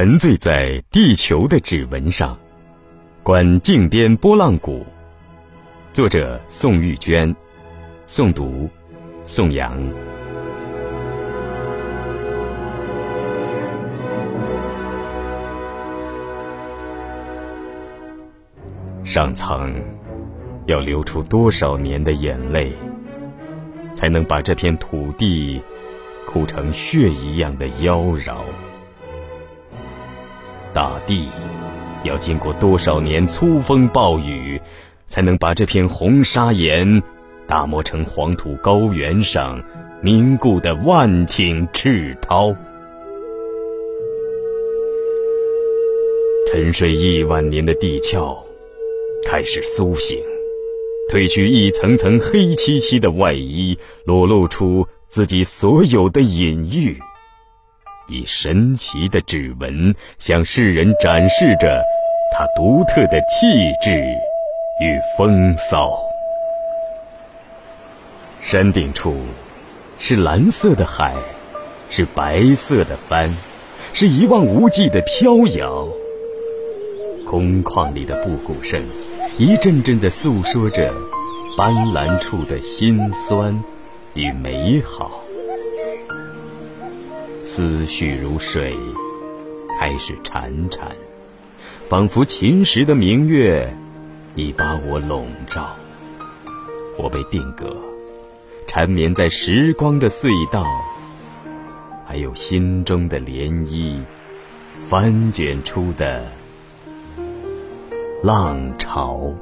沉醉在地球的指纹上，观镜边波浪鼓。作者：宋玉娟，诵读：宋阳。上苍要流出多少年的眼泪，才能把这片土地哭成血一样的妖娆？大地要经过多少年粗风暴雨，才能把这片红砂岩打磨成黄土高原上凝固的万顷赤涛？沉睡亿万年的地壳开始苏醒，褪去一层层黑漆漆的外衣，裸露出自己所有的隐喻。以神奇的指纹向世人展示着它独特的气质与风骚。山顶处是蓝色的海，是白色的帆，是一望无际的飘摇。空旷里的布谷声，一阵阵的诉说着斑斓处的辛酸与美好。思绪如水，开始潺潺，仿佛秦时的明月，已把我笼罩。我被定格，缠绵在时光的隧道，还有心中的涟漪，翻卷出的浪潮。